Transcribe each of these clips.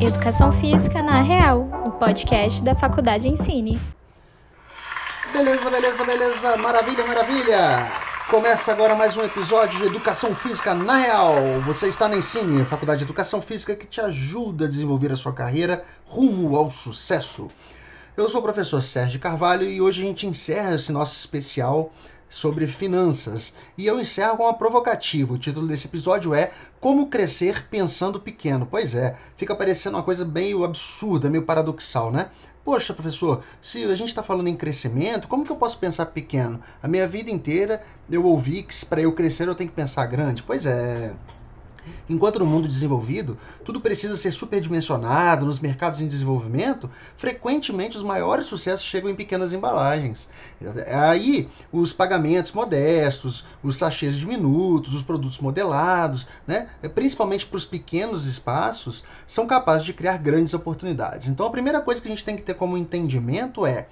Educação Física na Real, o podcast da Faculdade Ensine. Beleza, beleza, beleza, maravilha, maravilha! Começa agora mais um episódio de Educação Física na Real. Você está na Ensine, Faculdade de Educação Física que te ajuda a desenvolver a sua carreira rumo ao sucesso. Eu sou o professor Sérgio Carvalho e hoje a gente encerra esse nosso especial sobre finanças. E eu encerro com uma provocativa. O título desse episódio é Como Crescer Pensando Pequeno. Pois é, fica parecendo uma coisa meio absurda, meio paradoxal, né? Poxa, professor, se a gente está falando em crescimento, como que eu posso pensar pequeno? A minha vida inteira eu ouvi que para eu crescer eu tenho que pensar grande. Pois é, Enquanto no mundo desenvolvido, tudo precisa ser superdimensionado, nos mercados em desenvolvimento, frequentemente os maiores sucessos chegam em pequenas embalagens. Aí, os pagamentos modestos, os sachês diminutos, os produtos modelados, né, principalmente para os pequenos espaços, são capazes de criar grandes oportunidades. Então, a primeira coisa que a gente tem que ter como entendimento é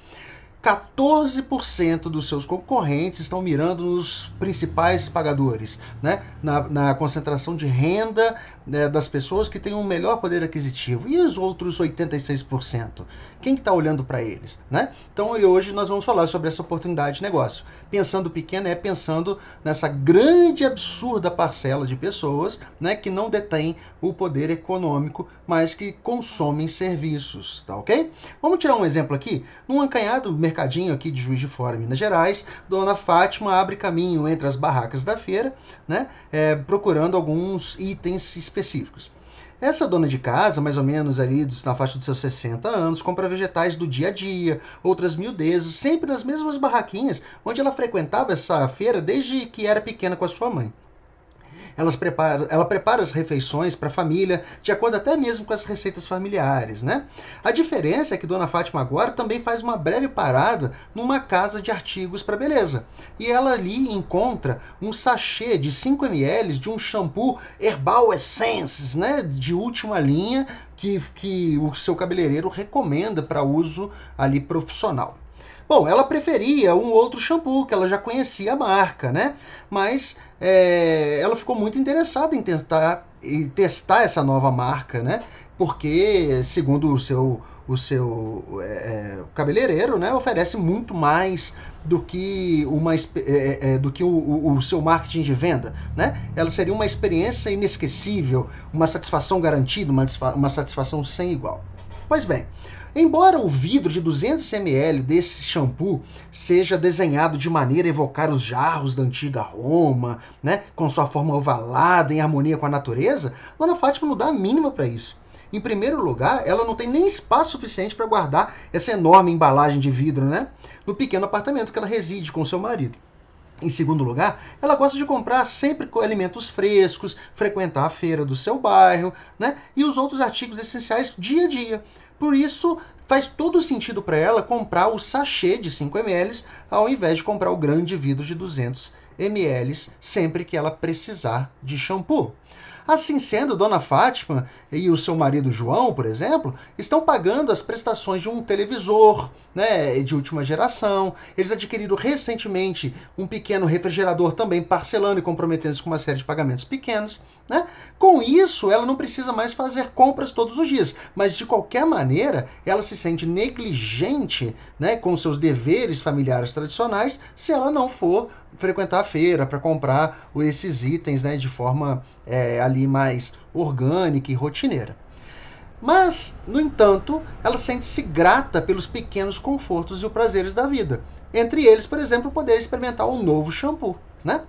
14% dos seus concorrentes estão mirando nos principais pagadores, né? na, na concentração de renda né, das pessoas que têm um melhor poder aquisitivo. E os outros 86%? Quem está tá olhando para eles? Né? Então hoje nós vamos falar sobre essa oportunidade de negócio. Pensando pequeno é pensando nessa grande, absurda parcela de pessoas né, que não detém o poder econômico, mas que consomem serviços. Tá ok? Vamos tirar um exemplo aqui. Num acanhado mercadinho aqui de Juiz de Fora, Minas Gerais, Dona Fátima abre caminho entre as barracas da feira, né, é, procurando alguns itens específicos. Essa dona de casa, mais ou menos ali na faixa dos seus 60 anos, compra vegetais do dia a dia, outras miudezas, sempre nas mesmas barraquinhas onde ela frequentava essa feira desde que era pequena com a sua mãe. Elas prepara, ela prepara as refeições para a família, de acordo até mesmo com as receitas familiares, né? A diferença é que Dona Fátima agora também faz uma breve parada numa casa de artigos para beleza. E ela ali encontra um sachê de 5 ml de um shampoo Herbal Essences, né? De última linha, que, que o seu cabeleireiro recomenda para uso ali profissional. Bom, ela preferia um outro shampoo, que ela já conhecia a marca, né? Mas é, ela ficou muito interessada em tentar e testar essa nova marca, né? Porque, segundo o seu, o seu é, cabeleireiro, né, oferece muito mais do que, uma, é, do que o, o, o, seu marketing de venda. Né? Ela seria uma experiência inesquecível, uma satisfação garantida, uma, uma satisfação sem igual. Pois bem, Embora o vidro de 200 ml desse shampoo seja desenhado de maneira a evocar os jarros da antiga Roma, né, com sua forma ovalada em harmonia com a natureza, Dona Fátima não dá a mínima para isso. Em primeiro lugar, ela não tem nem espaço suficiente para guardar essa enorme embalagem de vidro, né, no pequeno apartamento que ela reside com seu marido. Em segundo lugar, ela gosta de comprar sempre alimentos frescos, frequentar a feira do seu bairro, né? E os outros artigos essenciais dia a dia. Por isso, faz todo sentido para ela comprar o sachê de 5 ml ao invés de comprar o grande vidro de 200 ml sempre que ela precisar de shampoo. Assim sendo, Dona Fátima e o seu marido João, por exemplo, estão pagando as prestações de um televisor né, de última geração. Eles adquiriram recentemente um pequeno refrigerador também, parcelando e comprometendo-se com uma série de pagamentos pequenos. Né? Com isso, ela não precisa mais fazer compras todos os dias, mas de qualquer maneira, ela se sente negligente né, com seus deveres familiares tradicionais se ela não for frequentar a feira para comprar esses itens né, de forma é, ali mais orgânica e rotineira. Mas, no entanto, ela sente-se grata pelos pequenos confortos e prazeres da vida. Entre eles, por exemplo, poder experimentar um novo shampoo. Né?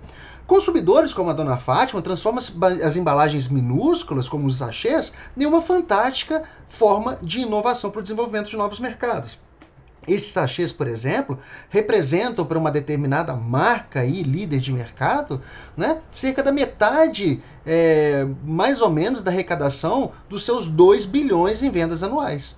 Consumidores como a Dona Fátima transformam as embalagens minúsculas, como os sachês, em uma fantástica forma de inovação para o desenvolvimento de novos mercados. Esses sachês, por exemplo, representam para uma determinada marca e líder de mercado né, cerca da metade, é, mais ou menos, da arrecadação dos seus 2 bilhões em vendas anuais.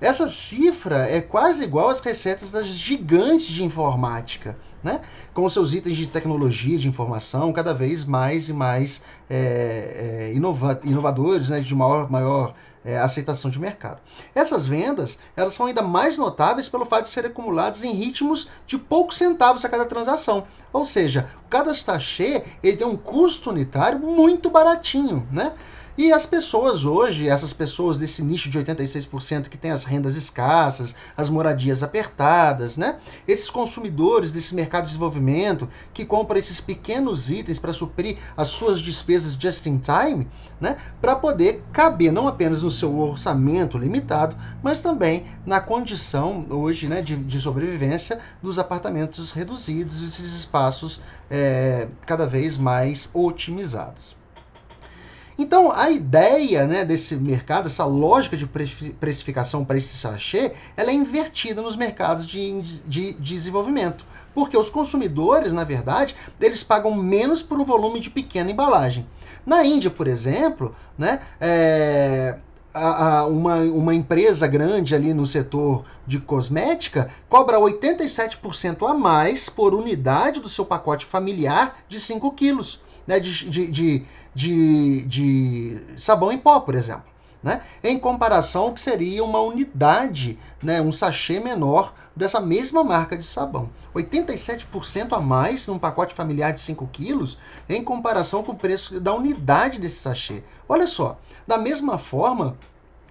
Essa cifra é quase igual às receitas das gigantes de informática, né? com seus itens de tecnologia, de informação, cada vez mais e mais é, é, inova inovadores, né? de maior, maior é, aceitação de mercado. Essas vendas elas são ainda mais notáveis pelo fato de serem acumuladas em ritmos de poucos centavos a cada transação. Ou seja, cada sachê ele tem um custo unitário muito baratinho, né? E as pessoas hoje, essas pessoas desse nicho de 86% que tem as rendas escassas, as moradias apertadas, né? Esses consumidores desse mercado de desenvolvimento que compram esses pequenos itens para suprir as suas despesas just in time, né? Para poder caber não apenas no seu orçamento limitado, mas também na condição hoje, né, de, de sobrevivência dos apartamentos reduzidos, esses espaços é, cada vez mais otimizados. Então, a ideia né, desse mercado, essa lógica de precificação para esse sachê, ela é invertida nos mercados de, de, de, desenvolvimento. Porque os consumidores, na verdade, eles pagam menos por um volume de pequena embalagem. Na Índia, por exemplo, né, é, a, a, uma, uma empresa grande ali no setor de cosmética cobra 87% a mais por unidade do seu pacote familiar de 5 quilos né, de, de, de, de, sabão em pó, por exemplo. Né? Em comparação ao que seria uma unidade, né, um sachê menor dessa mesma marca de sabão. 87% a mais num pacote familiar de 5 quilos em comparação com o preço da unidade desse sachê. Olha só, da mesma forma,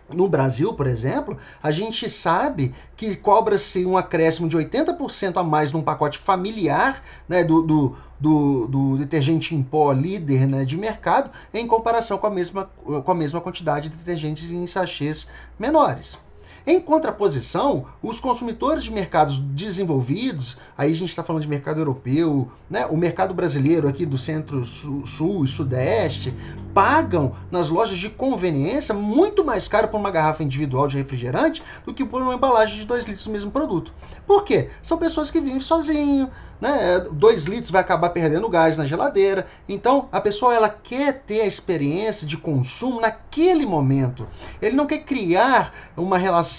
no Brasil, por exemplo, a gente sabe que cobra-se um acréscimo de 80% a mais num pacote familiar né, do, do, do, do, detergente em pó líder né, de mercado em comparação com a, mesma, com a mesma quantidade de detergentes em sachês menores. Em contraposição, os consumidores de mercados desenvolvidos, aí a gente está falando de mercado europeu, né, o mercado brasileiro aqui do centro-sul e sudeste, pagam nas lojas de conveniência muito mais caro por uma garrafa individual de refrigerante do que por uma embalagem de 2 litros do mesmo produto. Por quê? São pessoas que vivem sozinho, né? 2 litros vai acabar perdendo gás na geladeira. Então, a pessoa ela quer ter a experiência de consumo naquele momento. Ele não quer criar uma relação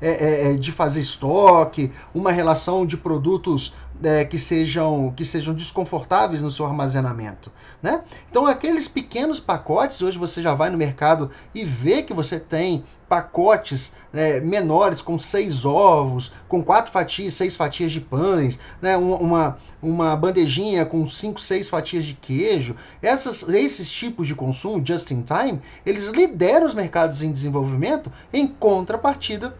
é, é, é de fazer estoque, uma relação de produtos é, que, sejam, que sejam desconfortáveis no seu armazenamento. Né? Então, aqueles pequenos pacotes, hoje você já vai no mercado e vê que você tem pacotes né, menores com seis ovos, com quatro fatias, seis fatias de pães, né, uma, uma bandejinha com cinco, seis fatias de queijo. Essas, esses tipos de consumo, just in time, eles lideram os mercados em desenvolvimento em contrapartida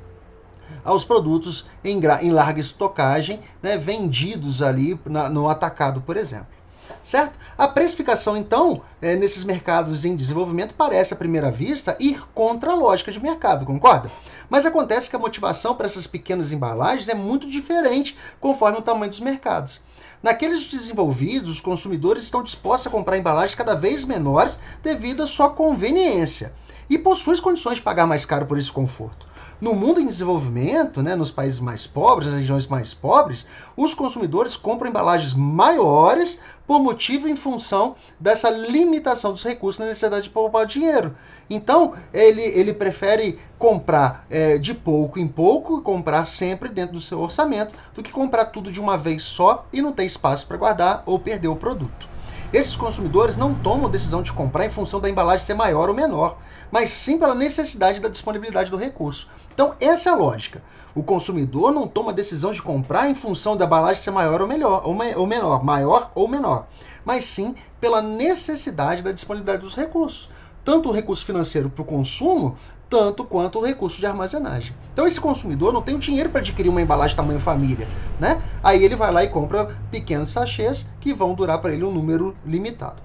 aos produtos em, em larga estocagem, né, vendidos ali na, no atacado, por exemplo. Certo? A precificação, então, é, nesses mercados em desenvolvimento parece, à primeira vista, ir contra a lógica de mercado, concorda? Mas acontece que a motivação para essas pequenas embalagens é muito diferente conforme o tamanho dos mercados. Naqueles desenvolvidos, os consumidores estão dispostos a comprar embalagens cada vez menores devido à sua conveniência e possuem condições de pagar mais caro por esse conforto. No mundo em desenvolvimento, né, nos países mais pobres, nas regiões mais pobres, os consumidores compram embalagens maiores por motivo em função dessa limitação dos recursos na necessidade de poupar dinheiro. Então, ele, ele prefere comprar é, de pouco em pouco, comprar sempre dentro do seu orçamento, do que comprar tudo de uma vez só e não ter espaço para guardar ou perder o produto. Esses consumidores não tomam decisão de comprar em função da embalagem ser maior ou menor, mas sim pela necessidade da disponibilidade do recurso. Então, essa é a lógica. O consumidor não toma decisão de comprar em função da embalagem ser maior ou, melhor, ou, ou menor, maior ou menor, mas sim pela necessidade da disponibilidade dos recursos. Tanto o recurso financeiro para o consumo, tanto quanto o recurso de armazenagem. Então esse consumidor não tem o dinheiro para adquirir uma embalagem tamanho família, né? Aí ele vai lá e compra pequenos sachês que vão durar para ele um número limitado,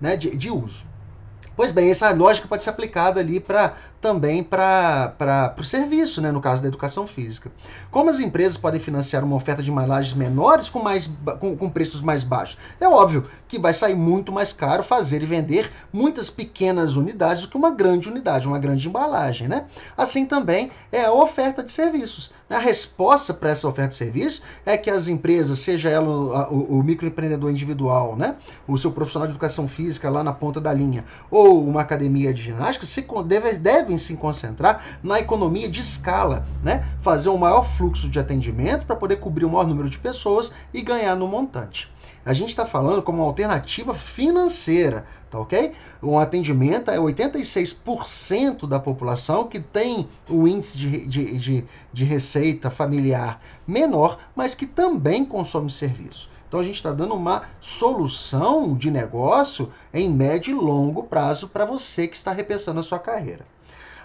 né, de, de uso. Pois bem, essa lógica pode ser aplicada ali para também para o serviço, né, no caso da educação física. Como as empresas podem financiar uma oferta de embalagens menores com, mais, com, com preços mais baixos? É óbvio que vai sair muito mais caro fazer e vender muitas pequenas unidades do que uma grande unidade, uma grande embalagem. Né? Assim também é a oferta de serviços. A resposta para essa oferta de serviço é que as empresas, seja ela o, o, o microempreendedor individual, né, o seu profissional de educação física lá na ponta da linha, ou uma academia de ginástica se deve, devem se concentrar na economia de escala, né? Fazer um maior fluxo de atendimento para poder cobrir o maior número de pessoas e ganhar no montante. A gente está falando como uma alternativa financeira, tá ok? Um atendimento é 86% da população que tem o índice de, de, de, de receita familiar menor, mas que também consome serviço. Então a gente está dando uma solução de negócio em médio e longo prazo para você que está repensando a sua carreira.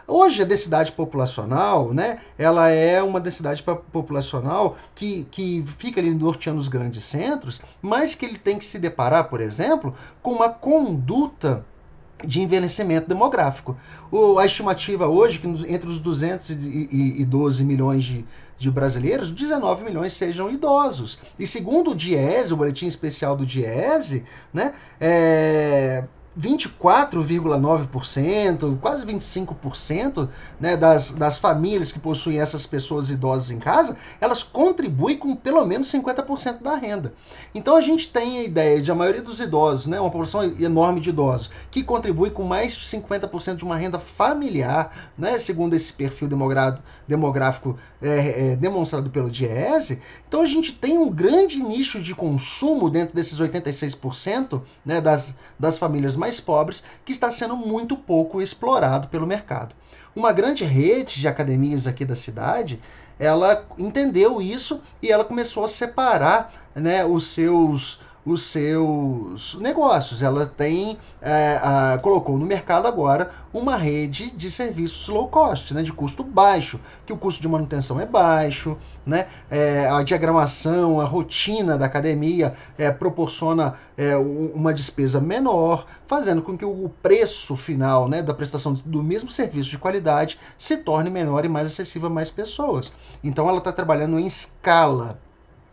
Hoje a densidade populacional, né, ela é uma densidade populacional que, que fica ali norteando os grandes centros, mas que ele tem que se deparar, por exemplo, com uma conduta de envelhecimento demográfico. O, a estimativa hoje que entre os 212 milhões de, de brasileiros, 19 milhões sejam idosos. E segundo o DIESE, o Boletim Especial do DIESE, né, é, 24,9%, quase 25% né, das, das famílias que possuem essas pessoas idosas em casa, elas contribuem com pelo menos 50% da renda. Então a gente tem a ideia de a maioria dos idosos, né, uma população enorme de idosos, que contribui com mais de 50% de uma renda familiar, né, segundo esse perfil demográfico é, é, demonstrado pelo DIEESE. Então a gente tem um grande nicho de consumo dentro desses 86% né, das, das famílias mais mais pobres, que está sendo muito pouco explorado pelo mercado. Uma grande rede de academias aqui da cidade, ela entendeu isso e ela começou a separar né, os seus os seus negócios. Ela tem é, a, colocou no mercado agora uma rede de serviços low cost, né, de custo baixo, que o custo de manutenção é baixo, né, é, a diagramação, a rotina da academia é, proporciona é, uma despesa menor, fazendo com que o preço final né, da prestação do mesmo serviço de qualidade se torne menor e mais acessível a mais pessoas. Então ela está trabalhando em escala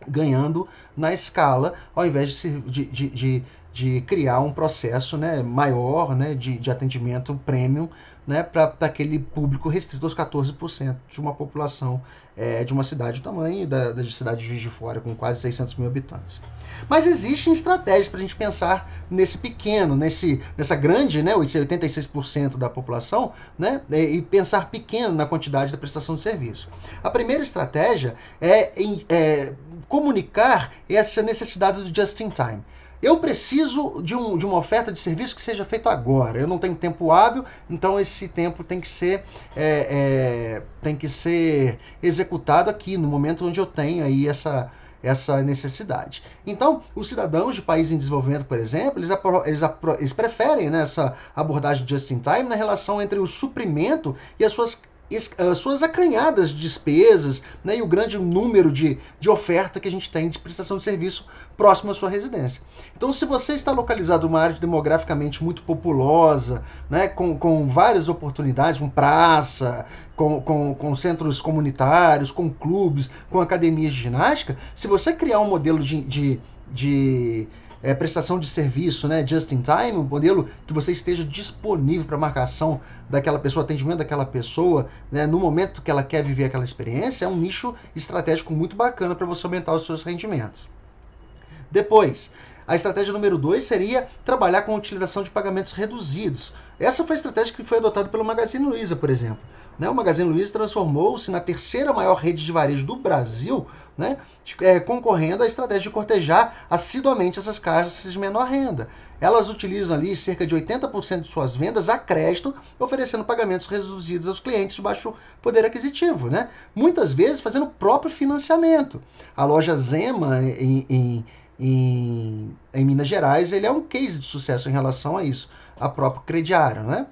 ganhando na escala, ao invés de, de, de, de, criar um processo né, maior né, de, de atendimento premium né, para aquele público restrito aos 14% de uma população é, de uma cidade do tamanho da, da cidade de Juiz de Fora, com quase 600 mil habitantes. Mas existem estratégias para a gente pensar nesse pequeno, nesse, nessa grande, né, 86% da população, né, e pensar pequeno na quantidade da prestação de serviço. A primeira estratégia é, é comunicar essa necessidade do just in time. Eu preciso de, um, de uma oferta de serviço que seja feita agora. Eu não tenho tempo hábil, então esse tempo tem que ser é, é, tem que ser executado aqui no momento onde eu tenho aí essa essa necessidade. Então, os cidadãos de países em desenvolvimento, por exemplo, eles, eles, eles preferem né, essa abordagem just in time na relação entre o suprimento e as suas suas acanhadas despesas né, e o grande número de, de oferta que a gente tem de prestação de serviço próximo à sua residência. Então, se você está localizado numa área demograficamente muito populosa, né, com, com várias oportunidades, com praça, com, com, com centros comunitários, com clubes, com academias de ginástica, se você criar um modelo de, de, de é, prestação de serviço, né, just in time, um modelo que você esteja disponível para marcação daquela pessoa, atendimento daquela pessoa, né, no momento que ela quer viver aquela experiência, é um nicho estratégico muito bacana para você aumentar os seus rendimentos. Depois, a estratégia número dois seria trabalhar com a utilização de pagamentos reduzidos. Essa foi a estratégia que foi adotada pelo Magazine Luiza, por exemplo. Né? O Magazine Luiza transformou-se na terceira maior rede de varejo do Brasil, né? É, concorrendo à estratégia de cortejar assiduamente essas casas de menor renda. Elas utilizam ali cerca de 80% de suas vendas a crédito, oferecendo pagamentos reduzidos aos clientes de baixo poder aquisitivo. Né? Muitas vezes fazendo o próprio financiamento. A loja Zema, em, em em, em Minas Gerais, ele é um case de sucesso em relação a isso, a própria crediário, né?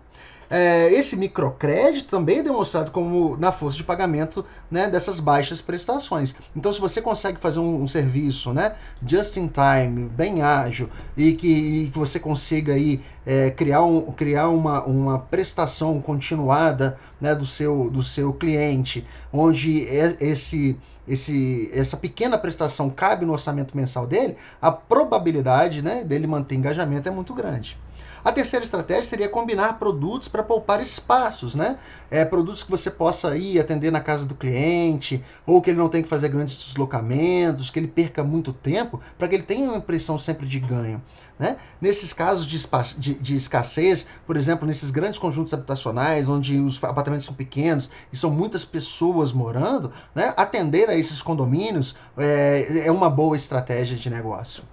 É, esse microcrédito também é demonstrado como na força de pagamento né, dessas baixas prestações. Então, se você consegue fazer um, um serviço né, just in time, bem ágil, e que, e que você consiga aí, é, criar, um, criar uma, uma prestação continuada né, do, seu, do seu cliente, onde esse esse, essa pequena prestação cabe no orçamento mensal dele, a probabilidade né, dele manter engajamento é muito grande. A terceira estratégia seria combinar produtos para poupar espaços, né? É, produtos que você possa ir atender na casa do cliente, ou que ele não tenha que fazer grandes deslocamentos, que ele perca muito tempo, para que ele tenha uma impressão sempre de ganho. Né? Nesses casos de, de, de, escassez, por exemplo, nesses grandes conjuntos habitacionais, onde os apartamentos são pequenos e são muitas pessoas morando, né? atender a esses condomínios é, é uma boa estratégia de negócio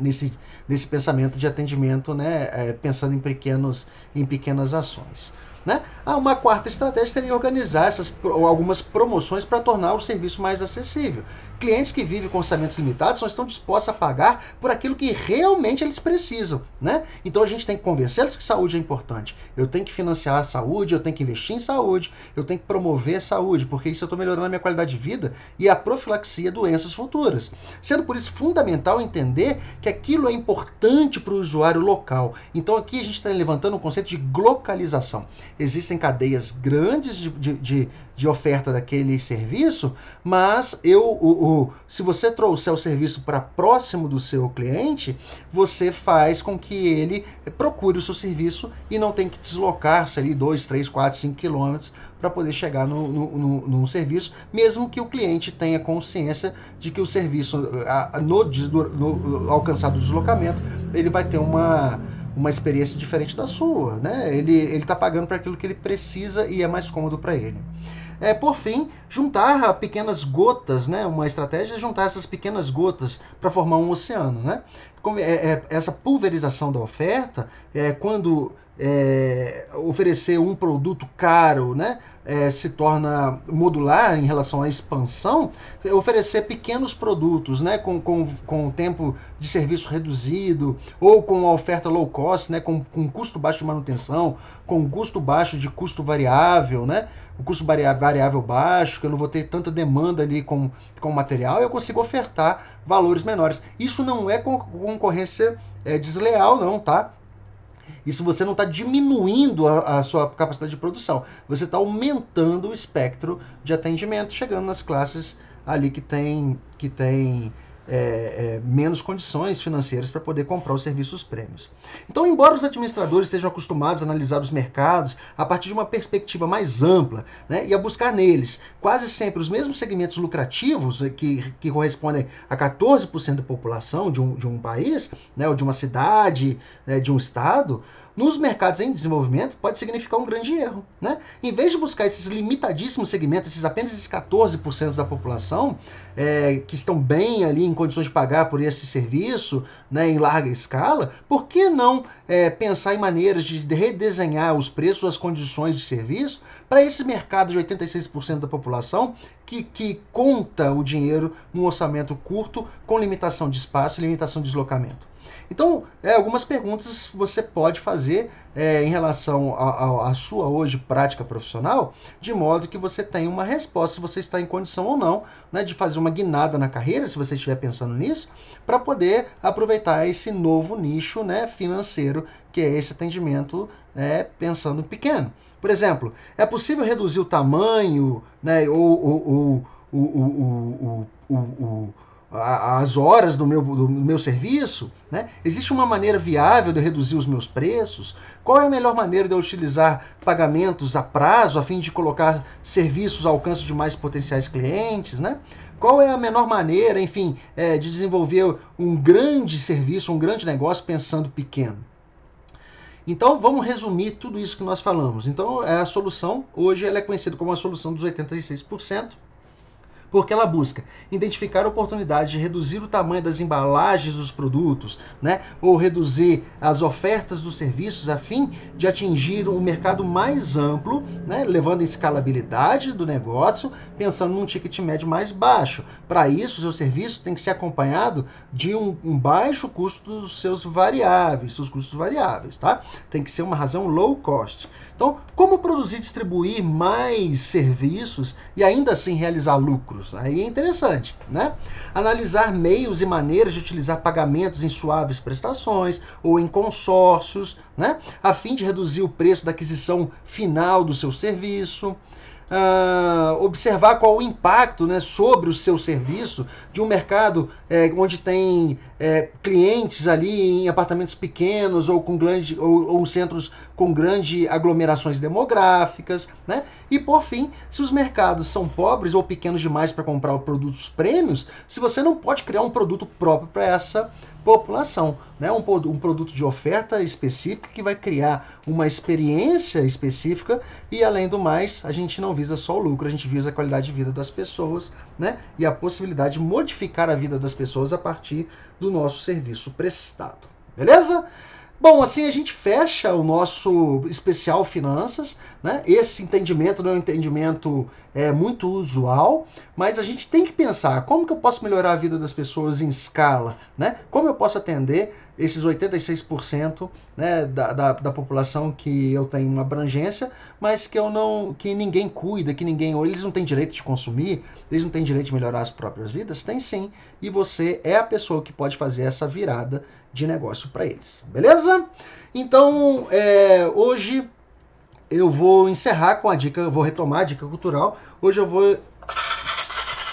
nesse, nesse pensamento de atendimento, né, é, pensando em, pequenos, em pequenas ações. Né? Ah, uma quarta estratégia seria organizar essas, algumas promoções para tornar o serviço mais acessível. Clientes que vivem com orçamentos limitados só estão dispostos a pagar por aquilo que realmente eles precisam. Né? Então a gente tem que convencê-los que saúde é importante. Eu tenho que financiar a saúde, eu tenho que investir em saúde, eu tenho que promover a saúde, porque isso eu estou melhorando a minha qualidade de vida e a profilaxia doenças futuras. Sendo por isso fundamental entender que aquilo é importante para o usuário local. Então aqui a gente está levantando o um conceito de localização existem cadeias grandes de, de, de, oferta daquele serviço, mas eu, o, o, se você trouxer o serviço para próximo do seu cliente, você faz com que ele procure o seu serviço e não tem que deslocar-se ali 2, 3, 4, 5 quilômetros para poder chegar no, no, no, no, serviço, mesmo que o cliente tenha consciência de que o serviço, no, no alcançado deslocamento, ele vai ter uma uma experiência diferente da sua, né? Ele ele está pagando para aquilo que ele precisa e é mais cômodo para ele. É, por fim, juntar pequenas gotas, né? Uma estratégia é juntar essas pequenas gotas para formar um oceano, né? É, é, essa pulverização da oferta é quando é, oferecer um produto caro, né? é, se torna modular em relação à expansão, oferecer pequenos produtos né, com, com, com tempo de serviço reduzido, ou com a oferta low cost, né, com, com custo baixo de manutenção, com custo baixo de custo variável, né, o custo variável baixo, que eu não vou ter tanta demanda ali com, com material, eu consigo ofertar valores menores. Isso não é concorrência é, desleal, não, tá? Isso você não está diminuindo a, a, sua capacidade de produção, você está aumentando o espectro de atendimento, chegando nas classes ali que tem, que tem é, é, menos condições financeiras para poder comprar os serviços prêmios. Então, embora os administradores estejam acostumados a analisar os mercados a partir de uma perspectiva mais ampla né, e a buscar neles quase sempre os mesmos segmentos lucrativos eh, que, que correspondem a 14% da população de um, de um país, né, ou de uma cidade, né, de um estado, nos mercados em desenvolvimento pode significar um grande erro. Né? Em vez de buscar esses limitadíssimos segmentos, esses apenas esses 14% da população é, que estão bem ali em condições de pagar por esse serviço né, em larga escala, por que não é, pensar em maneiras de redesenhar os preços, as condições de serviço para esse mercado de 86% da população que, que conta o dinheiro num orçamento curto com limitação de espaço e limitação de deslocamento? Então, é, algumas perguntas você pode fazer é, em relação à sua hoje prática profissional, de modo que você tenha uma resposta se você está em condição ou não né, de fazer uma guinada na carreira, se você estiver pensando nisso, para poder aproveitar esse novo nicho né, financeiro que é esse atendimento é, pensando pequeno. Por exemplo, é possível reduzir o tamanho né, ou o, o, o, o as horas do meu, do meu serviço? Né? Existe uma maneira viável de reduzir os meus preços? Qual é a melhor maneira de eu utilizar pagamentos a prazo a fim de colocar serviços ao alcance de mais potenciais clientes? Né? Qual é a menor maneira, enfim, é, de desenvolver um grande serviço, um grande negócio pensando pequeno? Então vamos resumir tudo isso que nós falamos. Então é a solução, hoje ela é conhecida como a solução dos 86% porque ela busca identificar oportunidades de reduzir o tamanho das embalagens dos produtos, né? ou reduzir as ofertas dos serviços a fim de atingir um mercado mais amplo, né? levando a escalabilidade do negócio, pensando num ticket médio mais baixo. Para isso, o seu serviço tem que ser acompanhado de um, um baixo custo dos seus variáveis, seus custos variáveis, tá? Tem que ser uma razão low cost. Então, como produzir e distribuir mais serviços e ainda assim realizar Aí é interessante, né? Analisar meios e maneiras de utilizar pagamentos em suaves prestações ou em consórcios, né? A fim de reduzir o preço da aquisição final do seu serviço uh, observar qual o impacto né, sobre o seu serviço de um mercado é, onde tem é, clientes ali em apartamentos pequenos ou com grande, ou, ou centros com grandes aglomerações demográficas, né? E por fim, se os mercados são pobres ou pequenos demais para comprar produtos prêmios, se você não pode criar um produto próprio para essa população, né? Um, um produto de oferta específica que vai criar uma experiência específica e além do mais, a gente não visa só o lucro, a gente visa a qualidade de vida das pessoas, né? E a possibilidade de modificar a vida das pessoas a partir do nosso serviço prestado. Beleza? Bom, assim a gente fecha o nosso especial finanças, né? Esse entendimento não é um entendimento é, muito usual, mas a gente tem que pensar como que eu posso melhorar a vida das pessoas em escala, né? Como eu posso atender esses 86% né, da, da, da, população que eu tenho uma abrangência, mas que eu não, que ninguém cuida, que ninguém, ou eles não têm direito de consumir, eles não têm direito de melhorar as próprias vidas, tem sim, e você é a pessoa que pode fazer essa virada de negócio para eles, beleza? Então, é, hoje eu vou encerrar com a dica, vou retomar a dica cultural. Hoje eu vou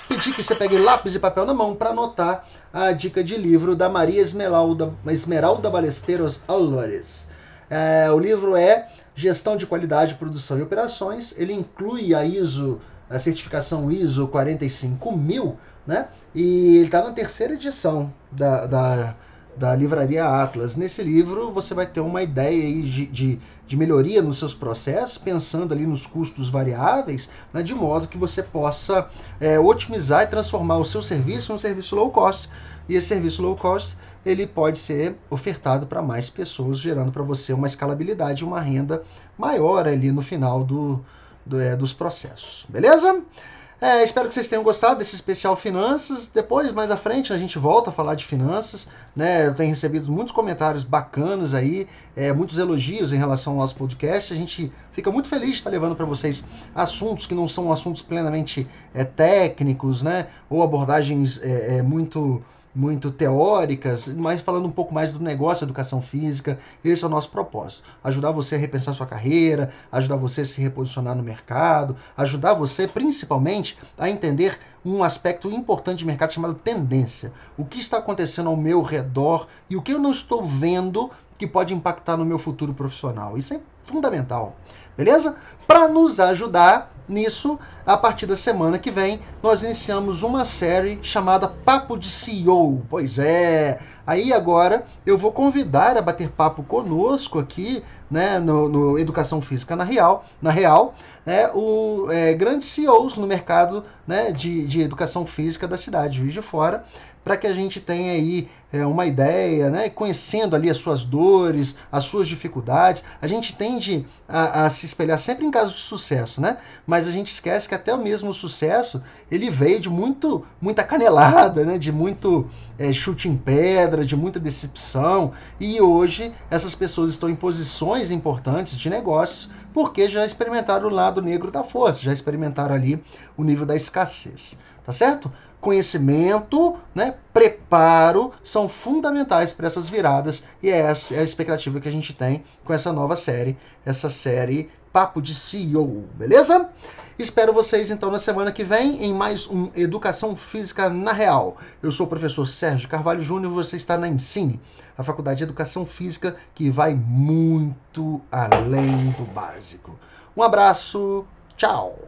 pedir que você pegue lápis e papel na mão para anotar a dica de livro da Maria Esmeralda, Esmeralda Balesteiros Álvares. É, o livro é Gestão de Qualidade, Produção e Operações. Ele inclui a ISO, a certificação ISO 45000, né? E ele está na terceira edição da, da da livraria Atlas. Nesse livro você vai ter uma ideia de, de, de melhoria nos seus processos, pensando ali nos custos variáveis, né, de modo que você possa é, otimizar e transformar o seu serviço em um serviço low cost. E esse serviço low cost ele pode ser ofertado para mais pessoas, gerando para você uma escalabilidade e uma renda maior ali no final do, do é, dos processos. Beleza? É, espero que vocês tenham gostado desse especial finanças. Depois, mais à frente, a gente volta a falar de finanças. Né? Eu tenho recebido muitos comentários bacanas aí, é, muitos elogios em relação ao nosso podcast. A gente fica muito feliz de estar levando para vocês assuntos que não são assuntos plenamente é, técnicos, né? Ou abordagens é, é muito muito teóricas, mas falando um pouco mais do negócio educação física. Esse é o nosso propósito: ajudar você a repensar sua carreira, ajudar você a se reposicionar no mercado, ajudar você principalmente a entender um aspecto importante de mercado chamado tendência. O que está acontecendo ao meu redor e o que eu não estou vendo que pode impactar no meu futuro profissional. Isso é fundamental. Beleza? Para nos ajudar, Nisso, a partir da semana que vem, nós iniciamos uma série chamada Papo de CEO. Pois é, aí agora eu vou convidar a bater papo conosco aqui, né, no, no Educação Física na Real, na Real, né, o é, grandes CEOs no mercado né, de, de educação física da cidade, Juiz de Fora, para que a gente tenha aí é, uma ideia, né? conhecendo ali as suas dores, as suas dificuldades. A gente tende a, a, se espelhar sempre em casos de sucesso, né? mas a gente esquece que até o mesmo sucesso ele veio de muito, muita canelada, né? de muito é, chute em pedra, de muita decepção. E hoje essas pessoas estão em posições importantes de negócios porque já experimentaram o lado negro da força, já experimentaram ali o nível da escassez. Tá certo? conhecimento, né, preparo são fundamentais para essas viradas e é essa é a expectativa que a gente tem com essa nova série, essa série Papo de CEO, beleza? Espero vocês então na semana que vem em mais um Educação Física na Real. Eu sou o professor Sérgio Carvalho Júnior e você está na Ensine, a Faculdade de Educação Física que vai muito além do básico. Um abraço, tchau!